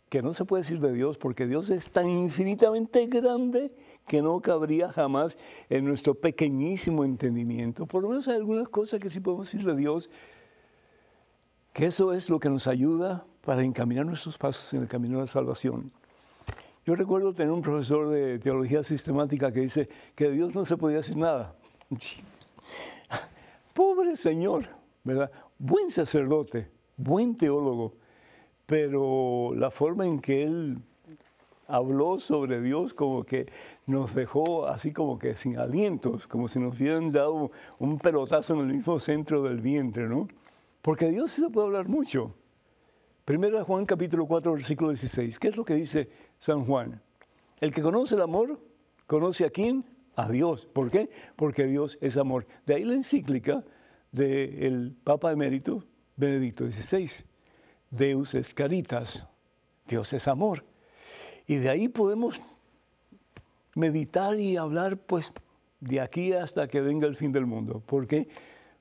que no se puede decir de Dios, porque Dios es tan infinitamente grande que no cabría jamás en nuestro pequeñísimo entendimiento. Por lo menos hay algunas cosas que sí podemos decir de Dios, que eso es lo que nos ayuda para encaminar nuestros pasos en el camino de la salvación. Yo recuerdo tener un profesor de teología sistemática que dice que Dios no se podía decir nada. Pobre Señor, ¿verdad? Buen sacerdote, buen teólogo, pero la forma en que él habló sobre Dios como que nos dejó así como que sin alientos, como si nos hubieran dado un pelotazo en el mismo centro del vientre, ¿no? Porque Dios se puede hablar mucho. Primero Juan capítulo 4, versículo 16. ¿Qué es lo que dice San Juan? El que conoce el amor, conoce a quién? A Dios. ¿Por qué? Porque Dios es amor. De ahí la encíclica del Papa Emérito Benedicto XVI. Deus es caritas. Dios es amor. Y de ahí podemos meditar y hablar pues de aquí hasta que venga el fin del mundo. ¿Por qué?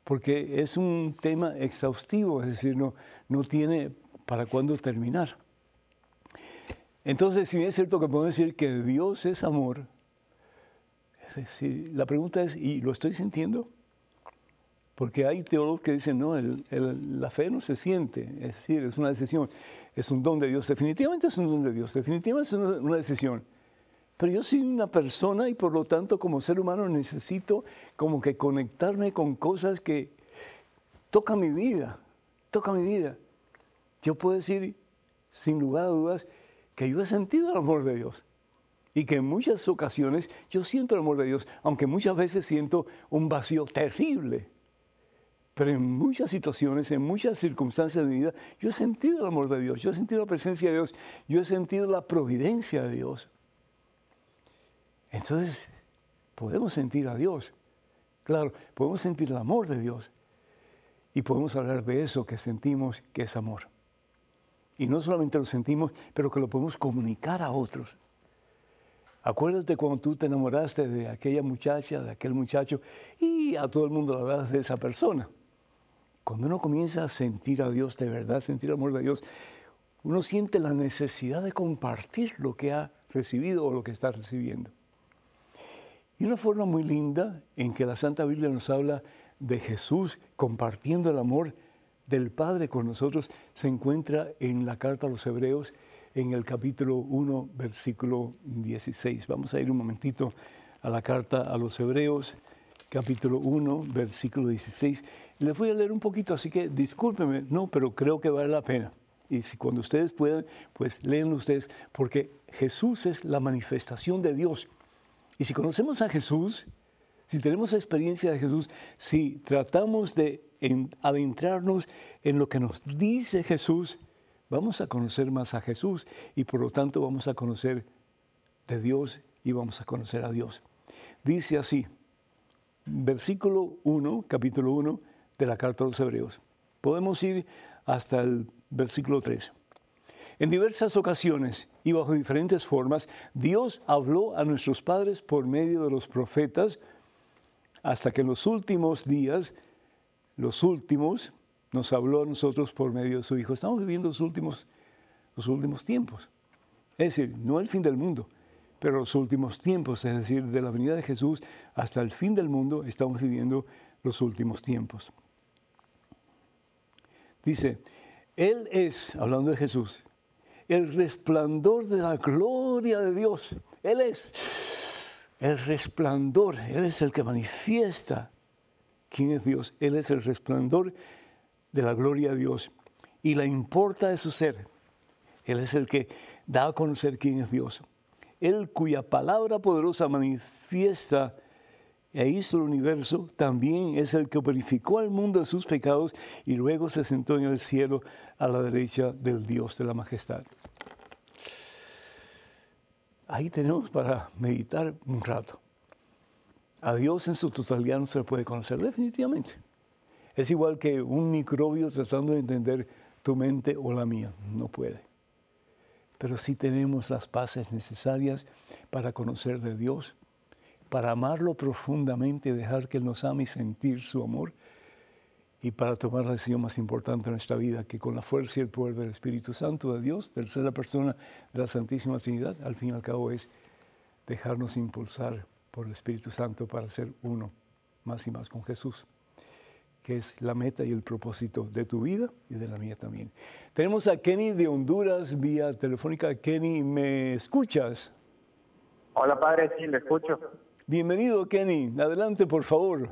porque es un tema exhaustivo, es decir, no, no tiene para cuándo terminar. Entonces, si es cierto que podemos decir que Dios es amor, es decir, la pregunta es, ¿y lo estoy sintiendo? Porque hay teólogos que dicen, no, la fe no se siente, es decir, es una decisión, es un don de Dios, definitivamente es un don de Dios, definitivamente es una decisión. Pero yo soy una persona y por lo tanto como ser humano necesito como que conectarme con cosas que tocan mi vida, tocan mi vida. Yo puedo decir sin lugar a dudas que yo he sentido el amor de Dios y que en muchas ocasiones yo siento el amor de Dios, aunque muchas veces siento un vacío terrible. Pero en muchas situaciones, en muchas circunstancias de mi vida, yo he sentido el amor de Dios, yo he sentido la presencia de Dios, yo he sentido la providencia de Dios. Entonces, podemos sentir a Dios. Claro, podemos sentir el amor de Dios. Y podemos hablar de eso que sentimos que es amor. Y no solamente lo sentimos, pero que lo podemos comunicar a otros. Acuérdate cuando tú te enamoraste de aquella muchacha, de aquel muchacho, y a todo el mundo la verdad de esa persona. Cuando uno comienza a sentir a Dios de verdad, sentir el amor de Dios, uno siente la necesidad de compartir lo que ha recibido o lo que está recibiendo. Y una forma muy linda en que la Santa Biblia nos habla de Jesús compartiendo el amor del Padre con nosotros se encuentra en la carta a los Hebreos en el capítulo 1, versículo 16. Vamos a ir un momentito a la carta a los Hebreos, capítulo 1, versículo 16. Les voy a leer un poquito, así que discúlpenme, no, pero creo que vale la pena. Y si cuando ustedes puedan, pues léanlo ustedes, porque Jesús es la manifestación de Dios. Y si conocemos a Jesús, si tenemos experiencia de Jesús, si tratamos de adentrarnos en lo que nos dice Jesús, vamos a conocer más a Jesús y por lo tanto vamos a conocer de Dios y vamos a conocer a Dios. Dice así, versículo 1, capítulo 1 de la carta a los Hebreos. Podemos ir hasta el versículo 3. En diversas ocasiones y bajo diferentes formas, Dios habló a nuestros padres por medio de los profetas, hasta que en los últimos días, los últimos, nos habló a nosotros por medio de su Hijo. Estamos viviendo los últimos, los últimos tiempos. Es decir, no el fin del mundo, pero los últimos tiempos, es decir, de la venida de Jesús hasta el fin del mundo, estamos viviendo los últimos tiempos. Dice, Él es, hablando de Jesús, el resplandor de la gloria de Dios. Él es el resplandor, Él es el que manifiesta quién es Dios. Él es el resplandor de la gloria de Dios y la importa de su ser. Él es el que da a conocer quién es Dios. Él cuya palabra poderosa manifiesta e hizo el universo, también es el que purificó al mundo de sus pecados y luego se sentó en el cielo a la derecha del Dios de la majestad. Ahí tenemos para meditar un rato. A Dios en su totalidad no se le puede conocer definitivamente. Es igual que un microbio tratando de entender tu mente o la mía. No puede. Pero sí tenemos las bases necesarias para conocer de Dios, para amarlo profundamente, dejar que Él nos ame y sentir su amor, y para tomar la decisión más importante en nuestra vida, que con la fuerza y el poder del Espíritu Santo de Dios, tercera persona de la Santísima Trinidad, al fin y al cabo es dejarnos impulsar por el Espíritu Santo para ser uno más y más con Jesús que es la meta y el propósito de tu vida y de la mía también. Tenemos a Kenny de Honduras vía telefónica. Kenny, ¿me escuchas? Hola, padre, sí, le escucho. Bienvenido, Kenny. Adelante, por favor.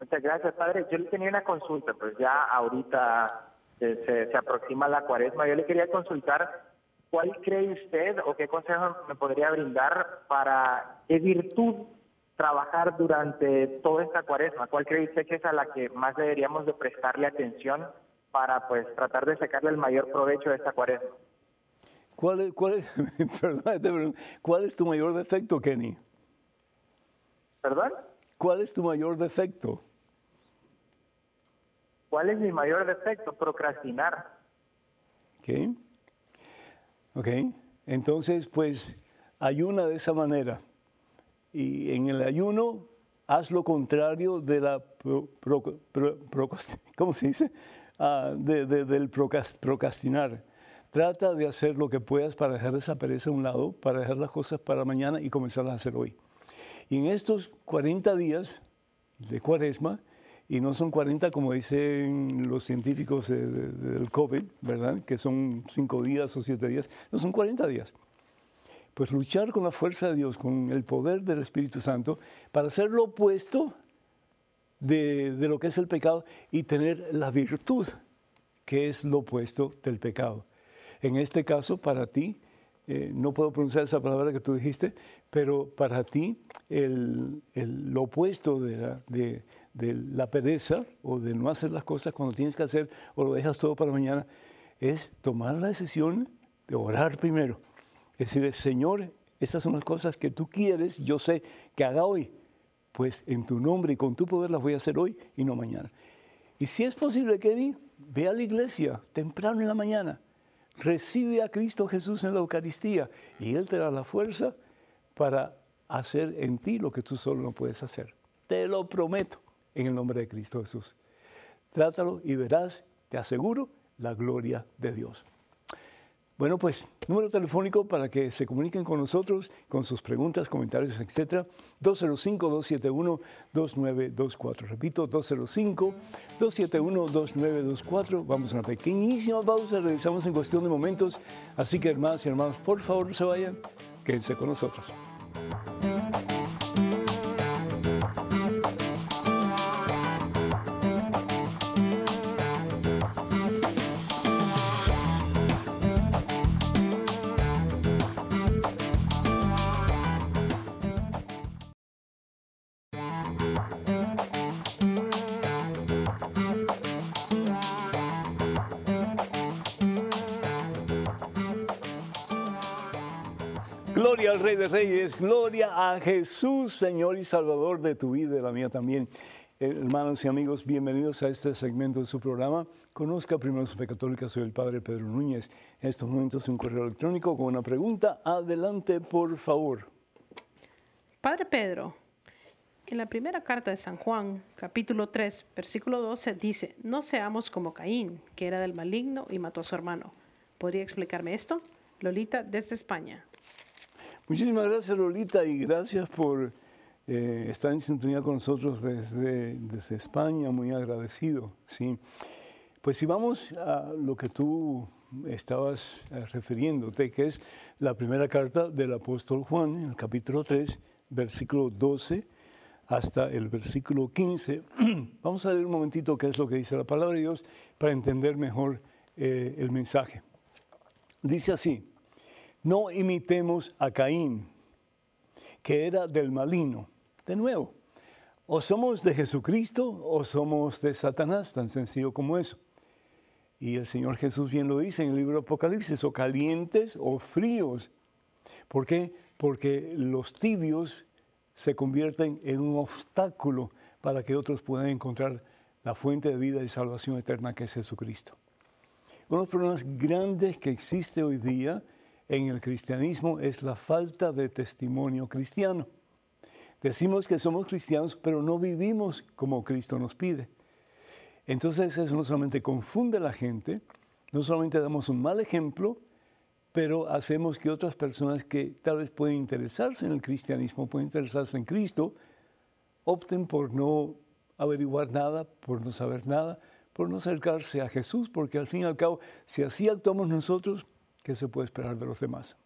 Muchas gracias, padre. Yo le tenía una consulta, pues ya ahorita se, se, aproxima la cuaresma. Yo le quería consultar cuál cree usted o qué consejo me podría brindar para qué virtud trabajar durante toda esta cuaresma? ¿Cuál cree usted que es a la que más deberíamos de prestarle atención para pues tratar de sacarle el mayor provecho de esta cuaresma? ¿Cuál es, cuál ¿cuál es tu mayor defecto, Kenny? ¿Perdón? ¿Cuál es tu mayor defecto? ¿Cuál es mi mayor defecto? Procrastinar. Ok. Ok. Entonces, pues, ayuna de esa manera. Y en el ayuno, haz lo contrario de la ¿cómo se dice? Ah, del procrastinar. Trata de hacer lo que puedas para dejar esa pereza a un lado, para dejar las cosas para mañana y comenzarlas a hacer hoy. Y en estos 40 días de cuaresma, y no son 40 como dicen los científicos del COVID, ¿verdad? Que son 5 días o 7 días, no son 40 días pues luchar con la fuerza de Dios, con el poder del Espíritu Santo, para hacer lo opuesto de, lo que es el pecado y tener la virtud, que es lo opuesto del pecado. En este caso, para ti, eh, no puedo pronunciar esa palabra que tú dijiste, pero para ti el, lo opuesto de la, de, de la pereza o de no hacer las cosas cuando tienes que hacer o lo dejas todo para mañana, es tomar la decisión de orar primero decirle, Señor, estas son las cosas que tú quieres, yo sé que haga hoy. Pues en tu nombre y con tu poder las voy a hacer hoy y no mañana. Y si es posible, Kenny, ve a la iglesia temprano en la mañana. Recibe a Cristo Jesús en la Eucaristía y Él te da la fuerza para hacer en ti lo que tú solo no puedes hacer. Te lo prometo en el nombre de Cristo Jesús. Trátalo y verás, te aseguro, la gloria de Dios. Bueno, pues número telefónico para que se comuniquen con nosotros con sus preguntas, comentarios, etcétera. 205-271-2924. Repito, 205-271-2924. Vamos a una pequeñísima pausa, regresamos en cuestión de momentos. Así que hermanas y hermanos, por favor no se vayan, quédense con nosotros. Reyes, gloria a Jesús, Señor y Salvador de tu vida y de la mía también. Hermanos y amigos, bienvenidos a este segmento de su programa. Conozca primero su fe católica, soy el Padre Pedro Núñez. En estos momentos un correo electrónico con una pregunta. Adelante, por favor. Padre Pedro, en la primera carta de San Juan, capítulo 3, versículo 12, dice, no seamos como Caín, que era del maligno y mató a su hermano. ¿Podría explicarme esto? Lolita, desde España. Muchísimas gracias, Lolita, y gracias por eh, estar en sintonía con nosotros desde, España, muy agradecido. ¿sí? Pues si vamos a lo que tú estabas eh, refiriéndote, que es la primera carta del apóstol Juan, en el capítulo 3, versículo 12 hasta el versículo 15. Vamos a leer un momentito qué es lo que dice la palabra de Dios para entender mejor eh, el mensaje. Dice así, no imitemos a Caín, que era del maligno. De nuevo, o somos de Jesucristo o somos de Satanás, tan sencillo como eso. Y el Señor Jesús bien lo dice en el libro de Apocalipsis, o calientes o fríos. ¿Por qué? Porque los tibios se convierten en un obstáculo para que otros puedan encontrar la fuente de vida y salvación eterna que es Jesucristo. Uno de los problemas grandes que existe hoy día en el cristianismo es la falta de testimonio cristiano. Decimos que somos cristianos, pero no vivimos como Cristo nos pide. Entonces eso no solamente confunde a la gente, no solamente damos un mal ejemplo, pero hacemos que otras personas que tal vez pueden interesarse en el cristianismo, pueden interesarse en Cristo, opten por no averiguar nada, por no saber nada, por no acercarse a Jesús, porque al fin y al cabo, si así actuamos nosotros, ¿Qué se puede esperar de los demás?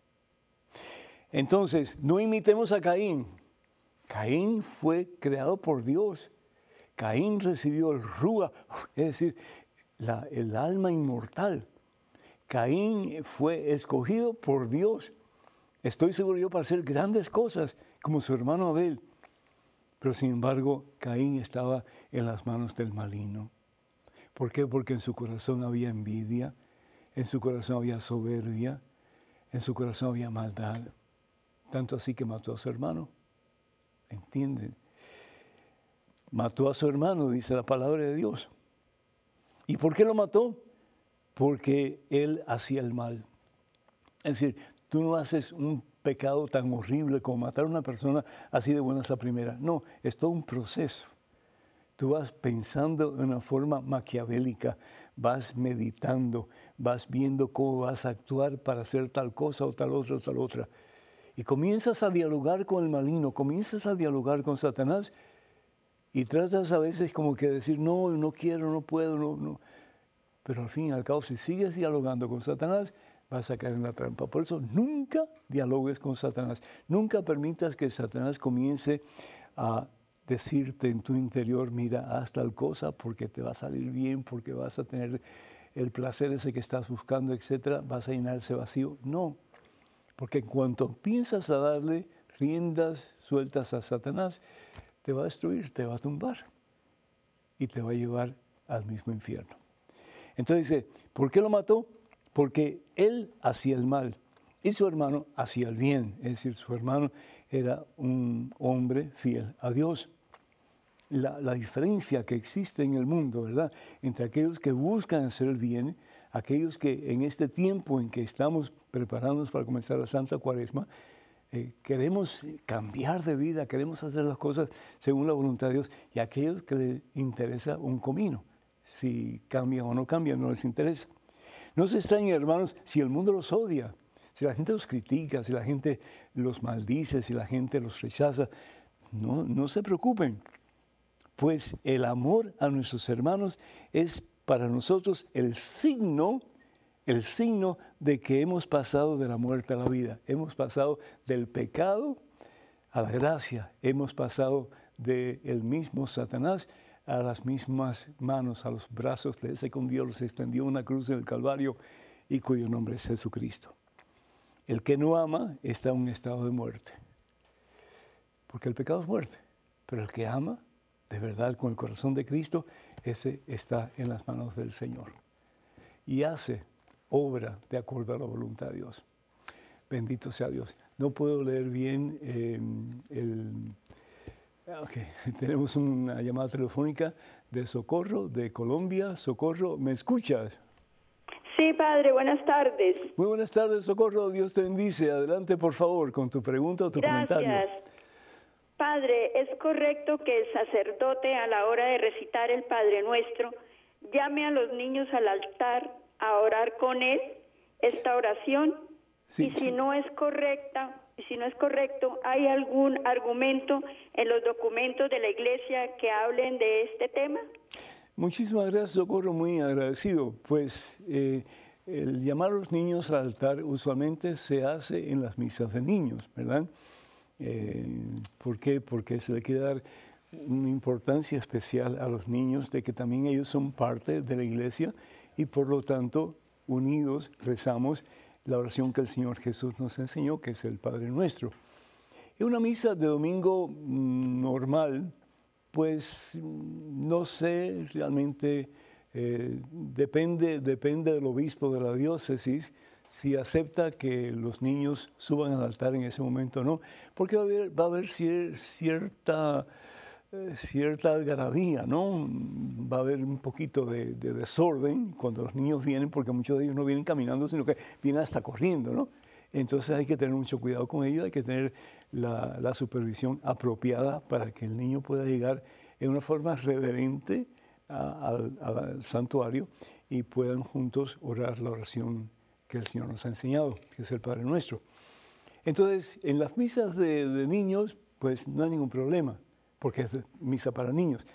Entonces, no imitemos a Caín. Caín fue creado por Dios. Caín recibió el rúa, es decir, el alma inmortal. Caín fue escogido por Dios. Estoy seguro yo para hacer grandes cosas como su hermano Abel. Pero sin embargo, Caín estaba en las manos del maligno. ¿Por qué? Porque en su corazón había envidia, en su corazón había soberbia, en su corazón había maldad. Tanto así que mató a su hermano. ¿Entienden? Mató a su hermano, dice la palabra de Dios. ¿Y por qué lo mató? Porque él hacía el mal. Es decir, tú no haces un pecado tan horrible como matar a una persona así de buenas a primera. No, es todo un proceso. Tú vas pensando de una forma maquiavélica, vas meditando, vas viendo cómo vas a actuar para hacer tal cosa o tal otra o tal otra. Y comienzas a dialogar con el maligno, comienzas a dialogar con Satanás y tratas a veces como que decir, no, no quiero, no puedo, no, no. Pero al fin y al cabo, si sigues dialogando con Satanás, vas a caer en la trampa. Por eso nunca dialogues con Satanás. Nunca permitas que Satanás comience a decirte en tu interior, mira, haz tal cosa porque te va a salir bien, porque vas a tener el placer ese que estás buscando, etcétera, vas a llenar ese vacío. No, porque en cuanto piensas a darle riendas sueltas a Satanás, te va a destruir, te va a tumbar y te va a llevar al mismo infierno. Entonces dice, ¿por qué lo mató? Porque él hacía el mal y su hermano hacía el bien, es decir, su hermano era un hombre fiel a Dios la, diferencia que existe en el mundo, ¿verdad? Entre aquellos que buscan hacer el bien, aquellos que en este tiempo en que estamos preparándonos para comenzar la Santa Cuaresma, eh, queremos cambiar de vida, queremos hacer las cosas según la voluntad de Dios, y aquellos que les interesa un comino, si cambian o no cambian, no les interesa. No se extrañen, hermanos, si el mundo los odia, si la gente los critica, si la gente los maldice, si la gente los rechaza, no, no se preocupen, pues el amor a nuestros hermanos es para nosotros el signo, el signo de que hemos pasado de la muerte a la vida, hemos pasado del pecado a la gracia, hemos pasado del mismo Satanás a las mismas manos, a los brazos de ese con Dios se extendió una cruz en el Calvario y cuyo nombre es Jesucristo. El que no ama está en un estado de muerte, porque el pecado es muerte, pero el que ama de verdad con el corazón de Cristo, ese está en las manos del Señor y hace obra de acuerdo a la voluntad de Dios. Bendito sea Dios. No puedo leer bien em, el Okay. Tenemos una llamada telefónica de Socorro, de Colombia. Socorro, ¿me escuchas? Sí, padre, buenas tardes. Muy buenas tardes, Socorro. Dios te bendice. Adelante, por favor, con tu pregunta o tu comentario. Gracias. Padre, ¿es correcto que el sacerdote a la hora de recitar el Padre Nuestro llame a los niños al altar a orar con él esta oración? y si no es correcta, si no es correcto, ¿hay algún argumento en los documentos de la Iglesia que hablen de este tema? Muchísimas gracias, Socorro, muy agradecido. Pues eh, el llamar a los niños al altar usualmente se hace en las misas de niños, ¿verdad? Eh, ¿Por qué? Porque se le quiere dar una importancia especial a los niños de que también ellos son parte de la iglesia y por lo tanto unidos rezamos la oración que el Señor Jesús nos enseñó, que es el Padre Nuestro. En una misa de domingo mm, normal, pues mm, no sé, realmente eh, depende, depende del obispo de la diócesis si acepta que los niños suban al altar en ese momento o no, porque va a haber, va a haber cierta eh, cierta algarabía, ¿no? Va a haber un poquito de, desorden cuando los niños vienen, porque muchos de ellos no vienen caminando, sino que vienen hasta corriendo, ¿no? Entonces hay que tener mucho cuidado con ellos, hay que tener la, supervisión apropiada para que el niño pueda llegar en una forma reverente al santuario y puedan juntos orar la oración que el Señor nos ha enseñado, que es el Padre Nuestro. Entonces, en las misas de, niños, pues no hay ningún problema porque es misa para niños.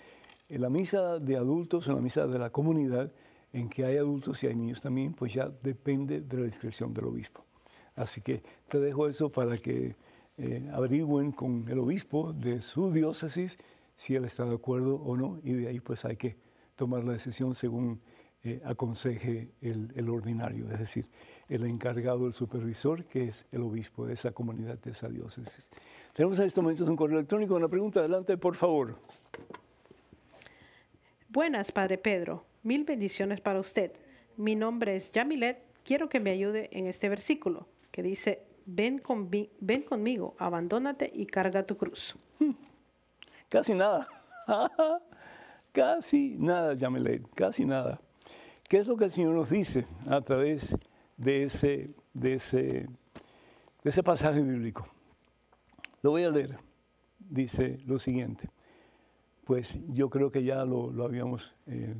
En la misa de adultos, en la misa de la comunidad, en que hay adultos y hay niños también, pues ya depende de la discreción del obispo. Así que te dejo eso para que eh, averigüen con el obispo de su diócesis si él está de acuerdo o no, y de ahí pues hay que tomar la decisión según eh, aconseje el, el, ordinario, es decir, el encargado, el supervisor, que es el obispo de esa comunidad, de esa diócesis. Tenemos en estos momentos un correo electrónico. Una pregunta, adelante, por favor. Buenas, Padre Pedro. Mil bendiciones para usted. Mi nombre es Yamilet. Quiero que me ayude en este versículo que dice, ven, ven conmigo, abandónate y carga tu cruz. Hmm. Casi nada. casi nada, Yamilet. Casi nada. ¿Qué es lo que el Señor nos dice a través de ese, de ese, de ese pasaje bíblico? Lo voy a leer. Dice lo siguiente. Pues yo creo que ya lo, habíamos eh,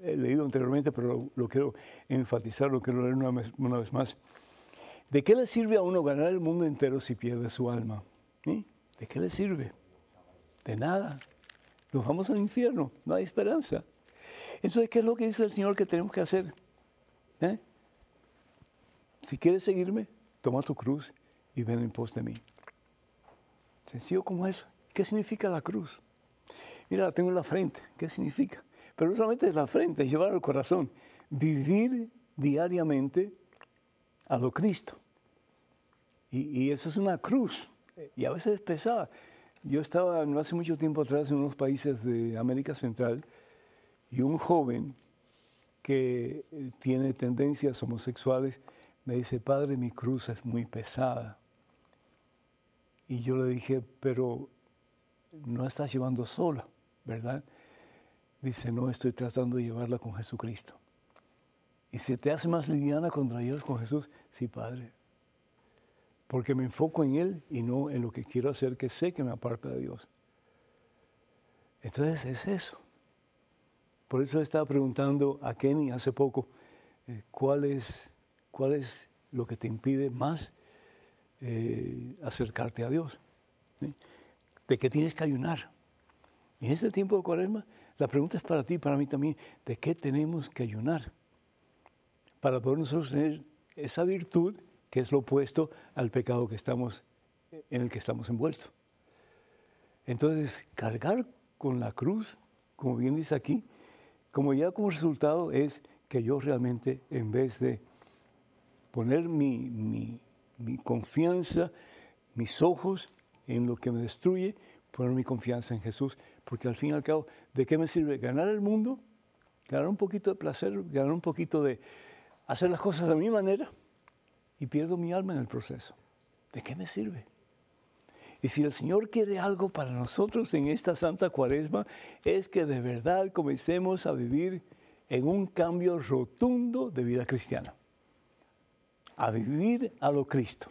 leído anteriormente, pero lo, quiero enfatizar, lo quiero leer una vez, una vez, más. ¿De qué le sirve a uno ganar el mundo entero si pierde su alma? ¿De qué le sirve? De nada. Nos vamos al infierno, no hay esperanza. Entonces, ¿qué es lo que dice el Señor que tenemos que hacer? ¿Eh? Si quieres seguirme, toma tu cruz y ven en pos de mí. Sencillo como eso. ¿Qué significa la cruz? Mira, la tengo en la frente. ¿Qué significa? Pero no solamente es la frente, es llevar al corazón. Vivir diariamente a lo Cristo. Y, eso es una cruz. Y a veces es pesada. Yo estaba no hace mucho tiempo atrás en unos países de América Central y un joven que eh, tiene tendencias homosexuales me dice, padre, mi cruz es muy pesada. Y yo le dije, pero no estás llevando sola, ¿verdad? Dice, no, estoy tratando de llevarla con Jesucristo. ¿Y se te hace más liviana la llevas con Jesús? Sí, Padre. Porque me enfoco en Él y no en lo que quiero hacer, que sé que me aparta de Dios. Entonces es eso. Por eso estaba preguntando a Kenny hace poco, eh, cuál, es, lo que te impide más eh, acercarte a Dios. De qué tienes que ayunar. En este tiempo de cuaresma, la pregunta es para ti para mí también, ¿de qué tenemos que ayunar? Para poder nosotros tener esa virtud que es lo opuesto al pecado que estamos, en el que estamos envueltos. Entonces, cargar con la cruz, como bien dice aquí, como ya como resultado es que yo realmente, en vez de poner mi, confianza, mis ojos en lo que me destruye, poner mi confianza en Jesús, porque al fin y al cabo, ¿de qué me sirve ganar el mundo? Ganar un poquito de placer, ganar un poquito de hacer las cosas a mi manera y pierdo mi alma en el proceso. ¿De qué me sirve? Y si el Señor quiere algo para nosotros en esta Santa Cuaresma, es que de verdad comencemos a vivir en un cambio rotundo de vida cristiana. A vivir a lo Cristo.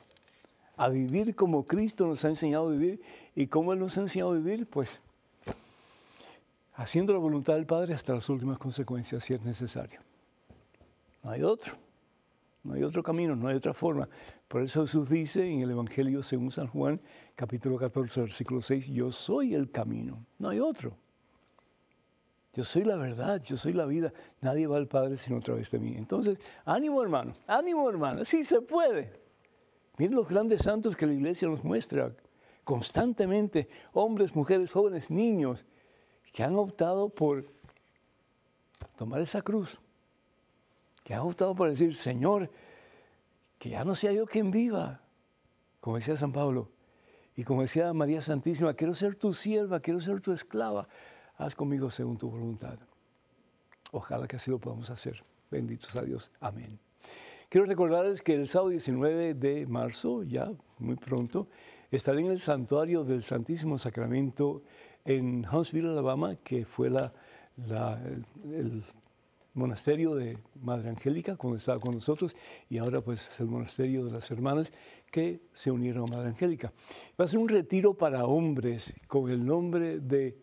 A vivir como Cristo nos ha enseñado a vivir. ¿Y cómo Él nos ha enseñado a vivir? Pues haciendo la voluntad del Padre hasta las últimas consecuencias si es necesario. No hay otro. No hay otro camino, no hay otra forma. Por eso Jesús dice en el Evangelio según San Juan, capítulo 14, versículo 6, yo soy el camino, no hay otro. Yo soy la verdad, yo soy la vida. Nadie va al Padre sino a través de mí. Entonces, ánimo hermano, ánimo hermano, sí se puede. Miren los grandes santos que la iglesia nos muestra constantemente, hombres, mujeres, jóvenes, niños, que han optado por tomar esa cruz, que han optado por decir, Señor, que ya no sea yo quien viva, como decía San Pablo, y como decía María Santísima, quiero ser tu sierva, quiero ser tu esclava haz conmigo según tu voluntad. Ojalá que así lo podamos hacer. Benditos a Dios. Amén. Quiero recordarles que el sábado 19 de marzo, ya muy pronto, estaré en el santuario del Santísimo Sacramento en Huntsville, Alabama, que fue la, el, monasterio de Madre Angélica cuando estaba con nosotros y ahora pues es el monasterio de las hermanas que se unieron a Madre Angélica. Va a ser un retiro para hombres con el nombre de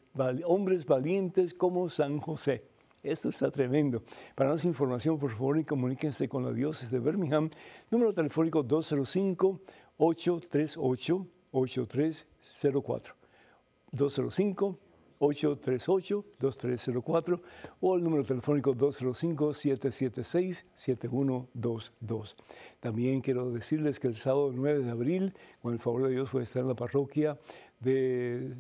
hombres valientes como San José. Esto está tremendo. Para más información, por favor, comuníquense con la diócesis de Birmingham. Número telefónico 205-838-8304. 205-838-2304 o el número telefónico 205-776-7122. También quiero decirles que el sábado 9 de abril, con el favor de Dios, voy a estar en la parroquia de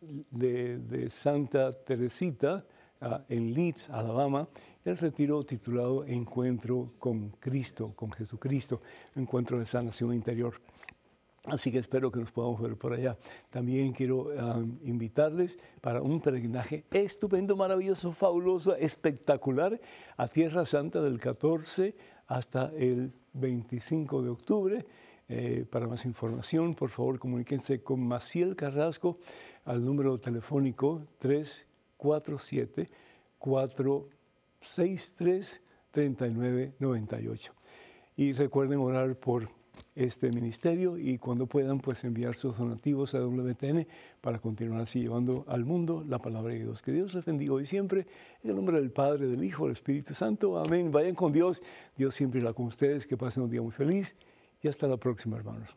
de, Santa Teresita ah, en Leeds, Alabama, el retiro titulado Encuentro con Cristo, con Jesucristo, Encuentro de Sanación Interior. Así que espero que nos podamos ver por allá. También quiero invitarles para un peregrinaje estupendo, maravilloso, fabuloso, espectacular a Tierra Santa del 14 hasta el 25 de octubre. Eh, para más información, por favor, comuníquense con Maciel Carrasco al número telefónico 347-463-3998. Y recuerden orar por este ministerio y cuando puedan pues enviar sus donativos a WTN para continuar así llevando al mundo la palabra de Dios. Que Dios les bendiga hoy siempre en el nombre del Padre, del Hijo, del Espíritu Santo. Amén. Vayan con Dios. Dios siempre irá con ustedes. Que pasen un día muy feliz y hasta la próxima, hermanos.